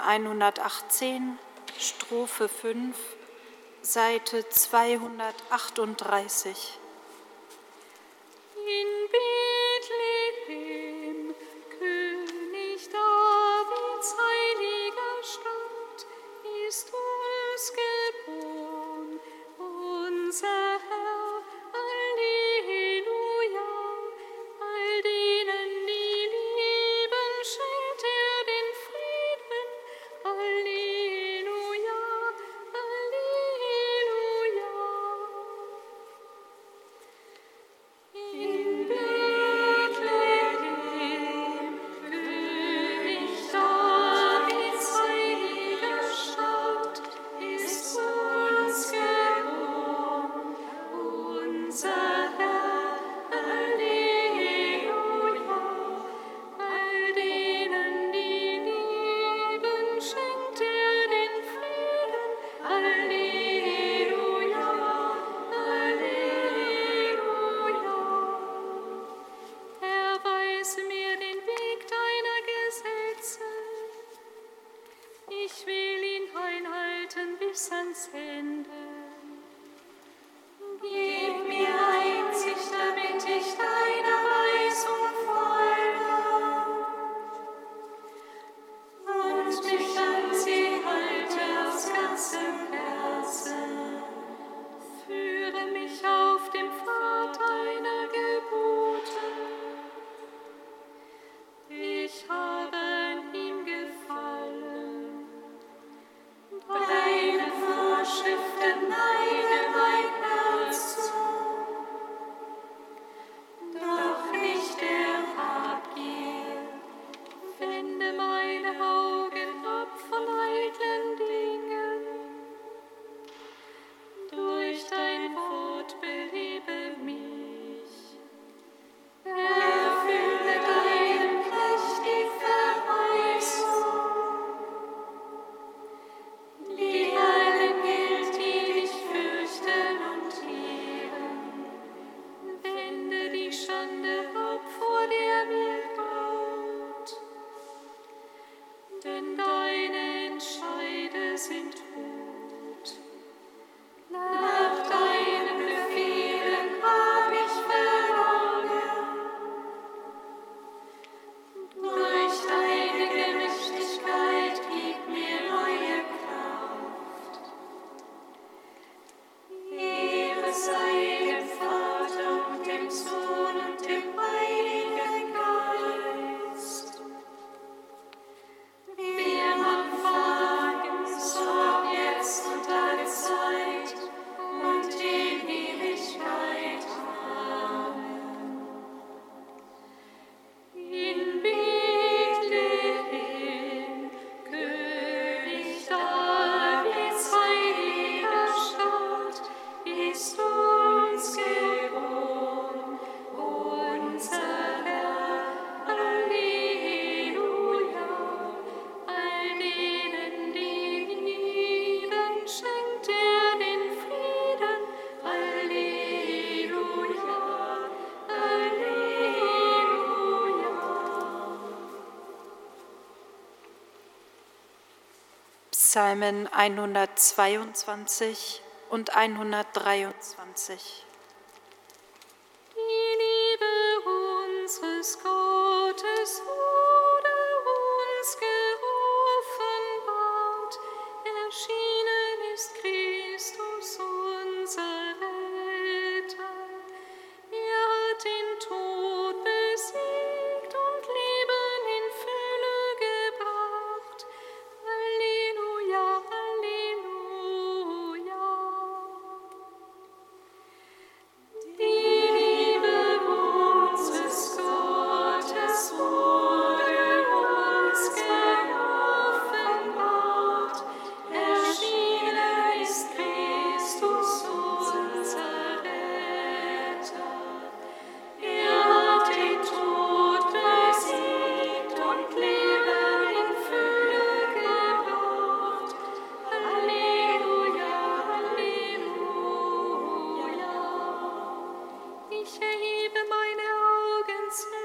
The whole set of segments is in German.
Psalm 118, Strophe 5, Seite 238. Psalmen 122 und 123. Die Liebe unseres Gottes. ich erhebe meine Augen zu.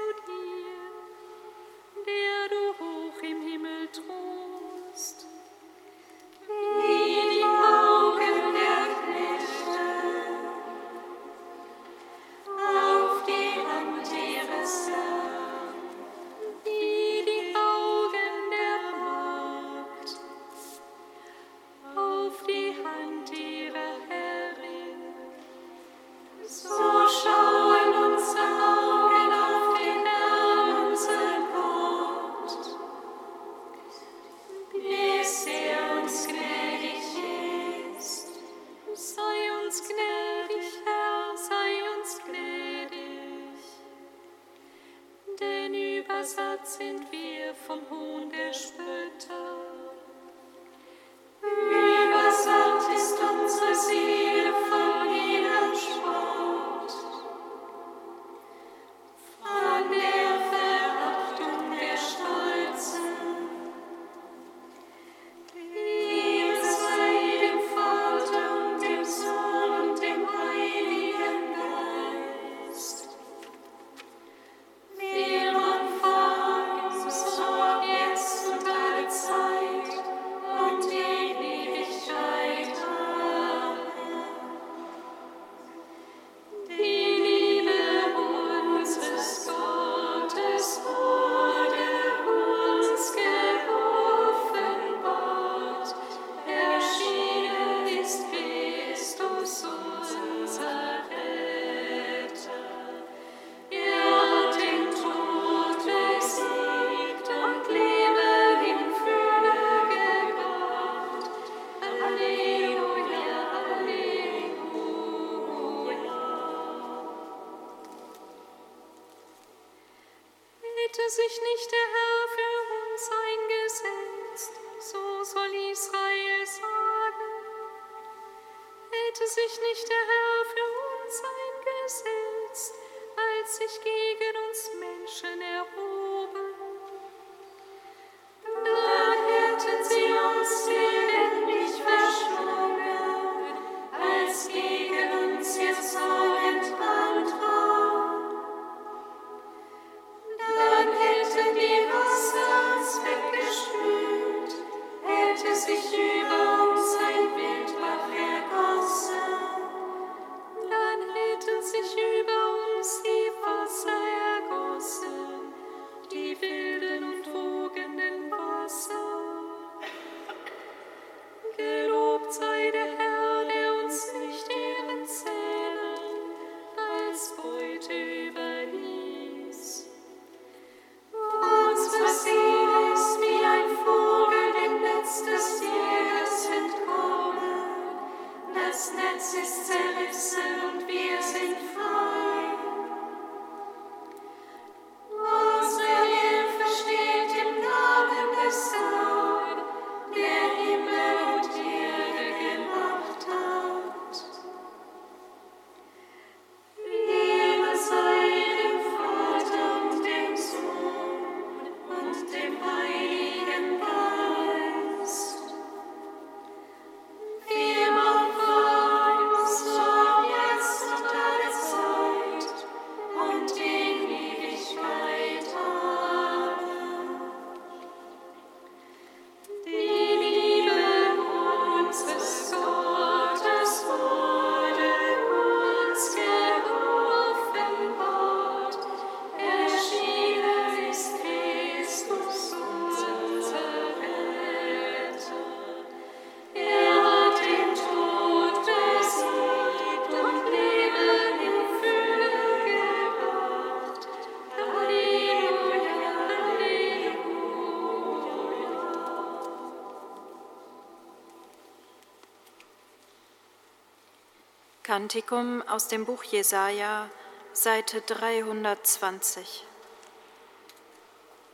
Kantikum aus dem Buch Jesaja, Seite 320.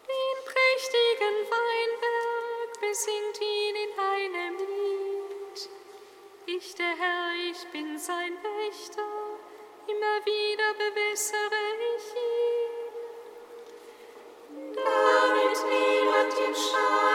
Den prächtigen Weinberg besingt ihn in einem Lied. Ich, der Herr, ich bin sein Wächter, immer wieder bewässere ich ihn. Damit niemand ihm schadet,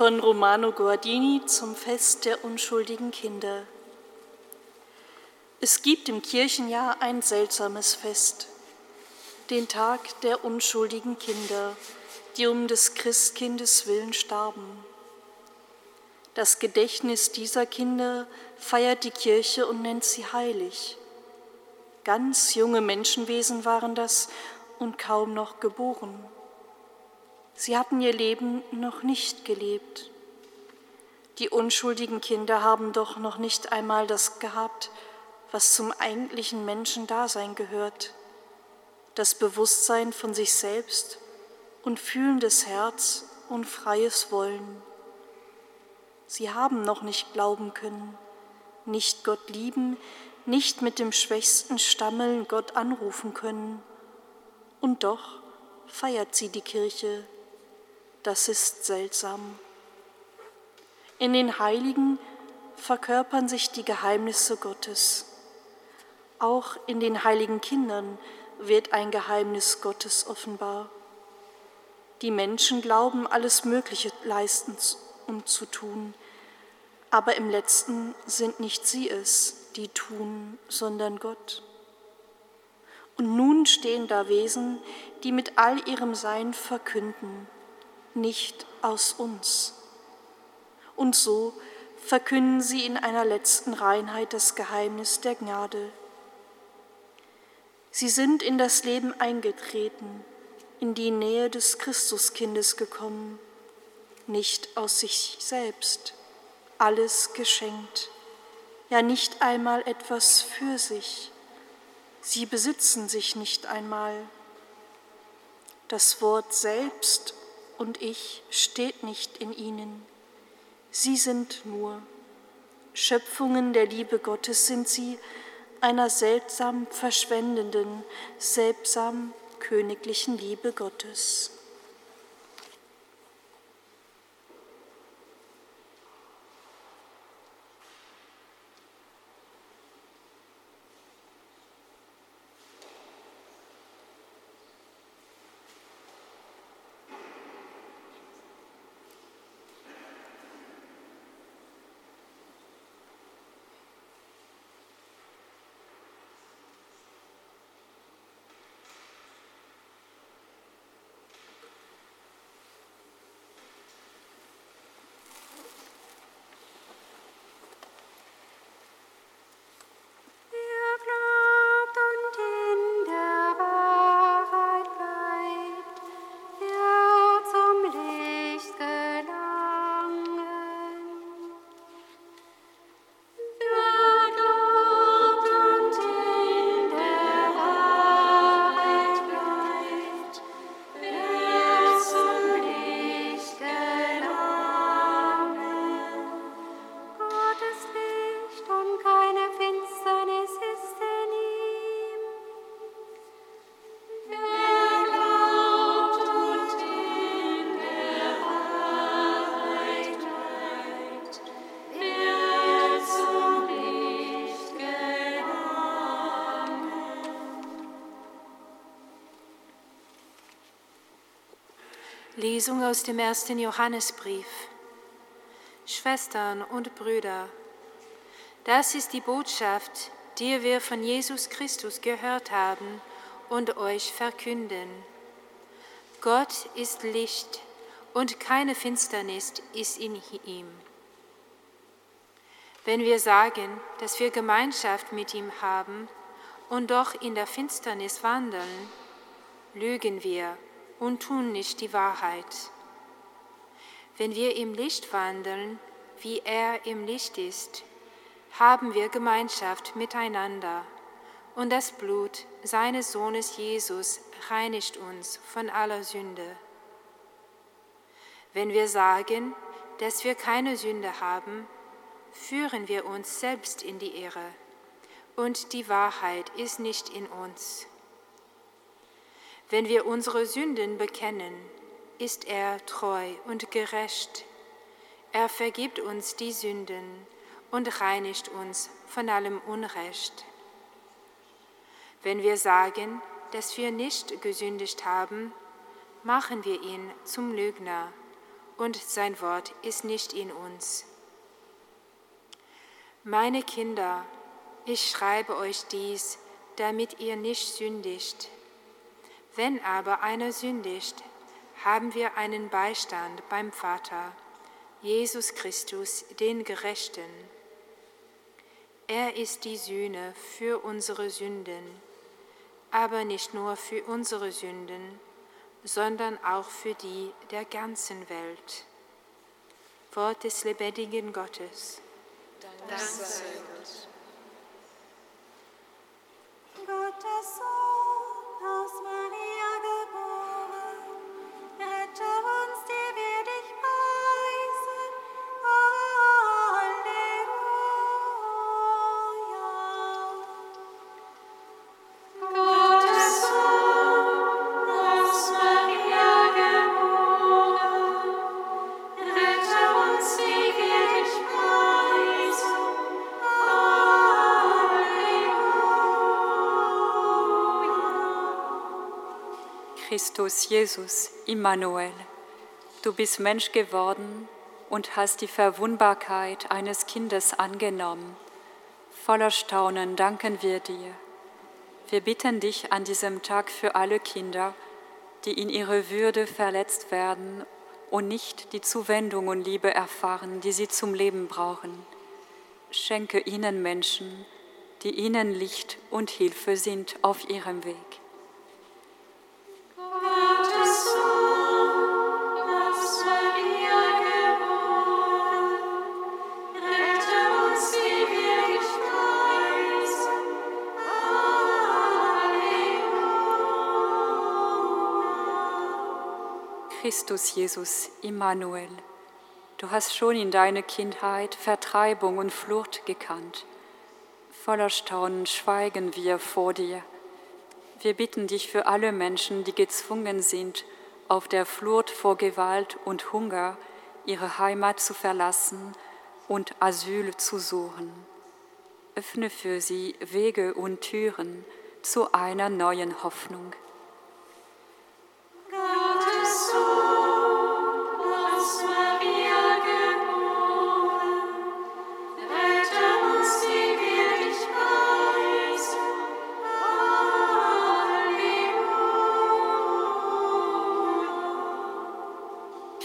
Von Romano Guardini zum Fest der unschuldigen Kinder. Es gibt im Kirchenjahr ein seltsames Fest, den Tag der unschuldigen Kinder, die um des Christkindes willen starben. Das Gedächtnis dieser Kinder feiert die Kirche und nennt sie heilig. Ganz junge Menschenwesen waren das und kaum noch geboren. Sie hatten ihr Leben noch nicht gelebt. Die unschuldigen Kinder haben doch noch nicht einmal das gehabt, was zum eigentlichen Menschendasein gehört. Das Bewusstsein von sich selbst und fühlendes Herz und freies Wollen. Sie haben noch nicht glauben können, nicht Gott lieben, nicht mit dem schwächsten Stammeln Gott anrufen können. Und doch feiert sie die Kirche. Das ist seltsam. In den Heiligen verkörpern sich die Geheimnisse Gottes. Auch in den heiligen Kindern wird ein Geheimnis Gottes offenbar. Die Menschen glauben, alles Mögliche leisten um zu tun, aber im letzten sind nicht sie es, die tun, sondern Gott. Und nun stehen da Wesen, die mit all ihrem Sein verkünden, nicht aus uns. Und so verkünden sie in einer letzten Reinheit das Geheimnis der Gnade. Sie sind in das Leben eingetreten, in die Nähe des Christuskindes gekommen, nicht aus sich selbst, alles geschenkt, ja nicht einmal etwas für sich. Sie besitzen sich nicht einmal. Das Wort selbst und ich steht nicht in ihnen. Sie sind nur Schöpfungen der Liebe Gottes sind sie, einer seltsam verschwendenden, seltsam königlichen Liebe Gottes. Lesung aus dem ersten Johannesbrief. Schwestern und Brüder, das ist die Botschaft, die wir von Jesus Christus gehört haben und euch verkünden. Gott ist Licht und keine Finsternis ist in ihm. Wenn wir sagen, dass wir Gemeinschaft mit ihm haben und doch in der Finsternis wandeln, lügen wir und tun nicht die Wahrheit. Wenn wir im Licht wandeln, wie er im Licht ist, haben wir Gemeinschaft miteinander und das Blut seines Sohnes Jesus reinigt uns von aller Sünde. Wenn wir sagen, dass wir keine Sünde haben, führen wir uns selbst in die Irre und die Wahrheit ist nicht in uns. Wenn wir unsere Sünden bekennen, ist er treu und gerecht. Er vergibt uns die Sünden und reinigt uns von allem Unrecht. Wenn wir sagen, dass wir nicht gesündigt haben, machen wir ihn zum Lügner und sein Wort ist nicht in uns. Meine Kinder, ich schreibe euch dies, damit ihr nicht sündigt. Wenn aber einer sündigt, haben wir einen Beistand beim Vater, Jesus Christus, den Gerechten. Er ist die Sühne für unsere Sünden, aber nicht nur für unsere Sünden, sondern auch für die der ganzen Welt. Wort des lebendigen Gottes. Dank sei Gott. Gottes Sohn aus Christus Jesus, Immanuel, du bist Mensch geworden und hast die Verwundbarkeit eines Kindes angenommen. Voller Staunen danken wir dir. Wir bitten dich an diesem Tag für alle Kinder, die in ihrer Würde verletzt werden und nicht die Zuwendung und Liebe erfahren, die sie zum Leben brauchen. Schenke ihnen Menschen, die ihnen Licht und Hilfe sind auf ihrem Weg. Christus Jesus, Immanuel, du hast schon in deiner Kindheit Vertreibung und Flucht gekannt. Voller Staunen schweigen wir vor dir. Wir bitten dich für alle Menschen, die gezwungen sind, auf der Flucht vor Gewalt und Hunger ihre Heimat zu verlassen und Asyl zu suchen. Öffne für sie Wege und Türen zu einer neuen Hoffnung.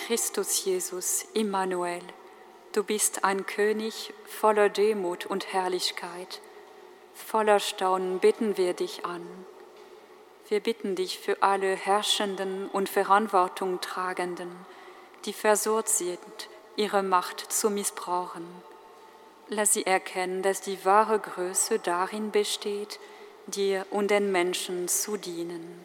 Christus Jesus, Immanuel, du bist ein König voller Demut und Herrlichkeit. Voller Staunen bitten wir dich an. Wir bitten dich für alle Herrschenden und Verantwortung tragenden, die versucht sind, ihre Macht zu missbrauchen. Lass sie erkennen, dass die wahre Größe darin besteht, dir und den Menschen zu dienen.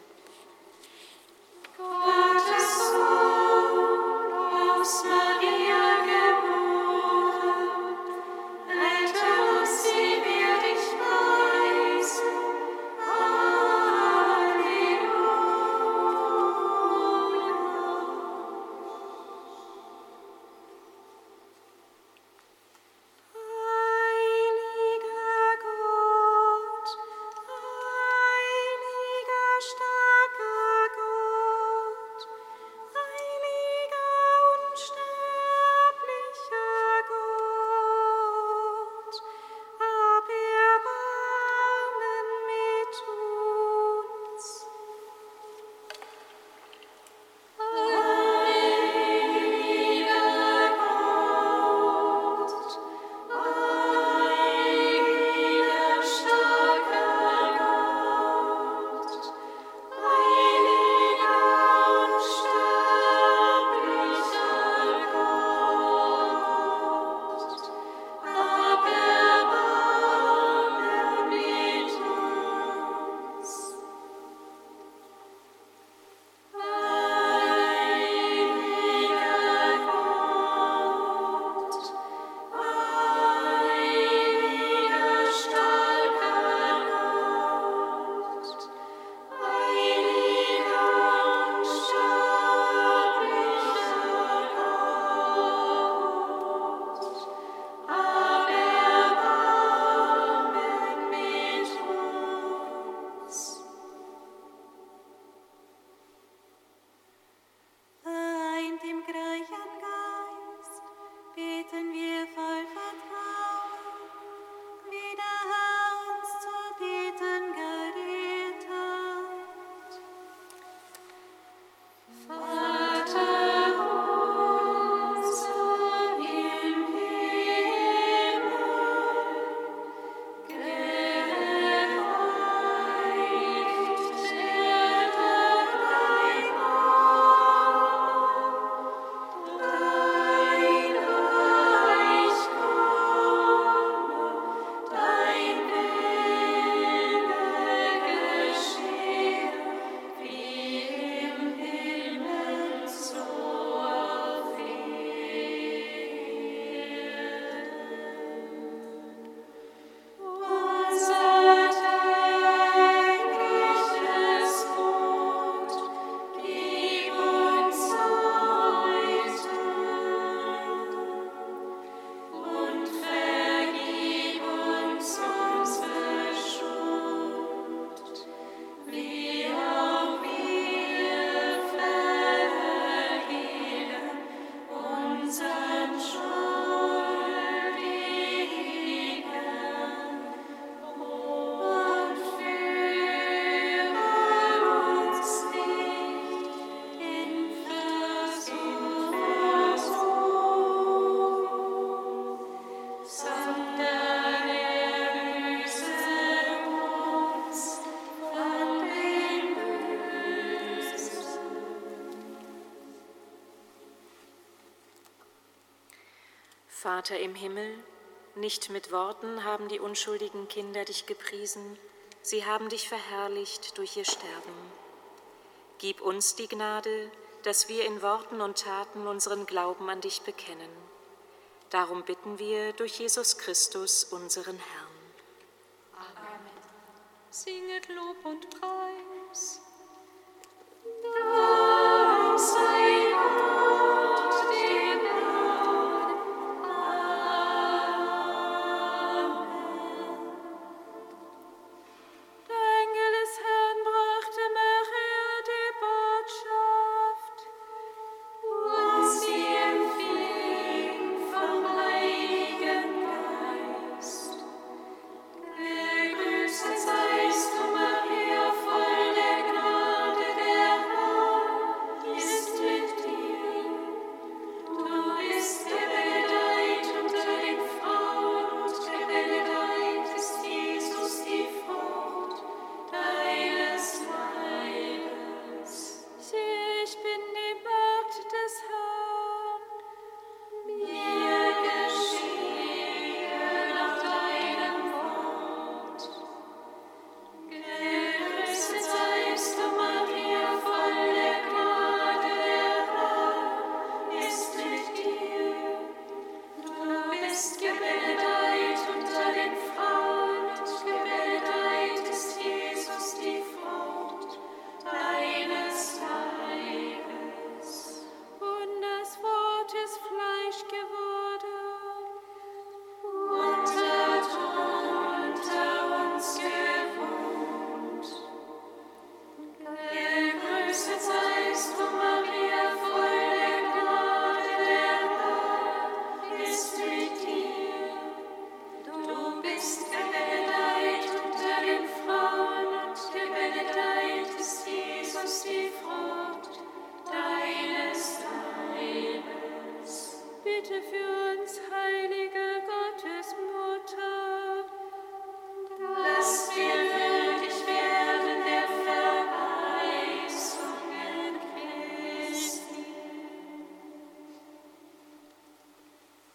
Vater im Himmel, nicht mit Worten haben die unschuldigen Kinder dich gepriesen, sie haben dich verherrlicht durch ihr Sterben. Gib uns die Gnade, dass wir in Worten und Taten unseren Glauben an dich bekennen. Darum bitten wir durch Jesus Christus, unseren Herrn. Amen. Singet Lob und Preis.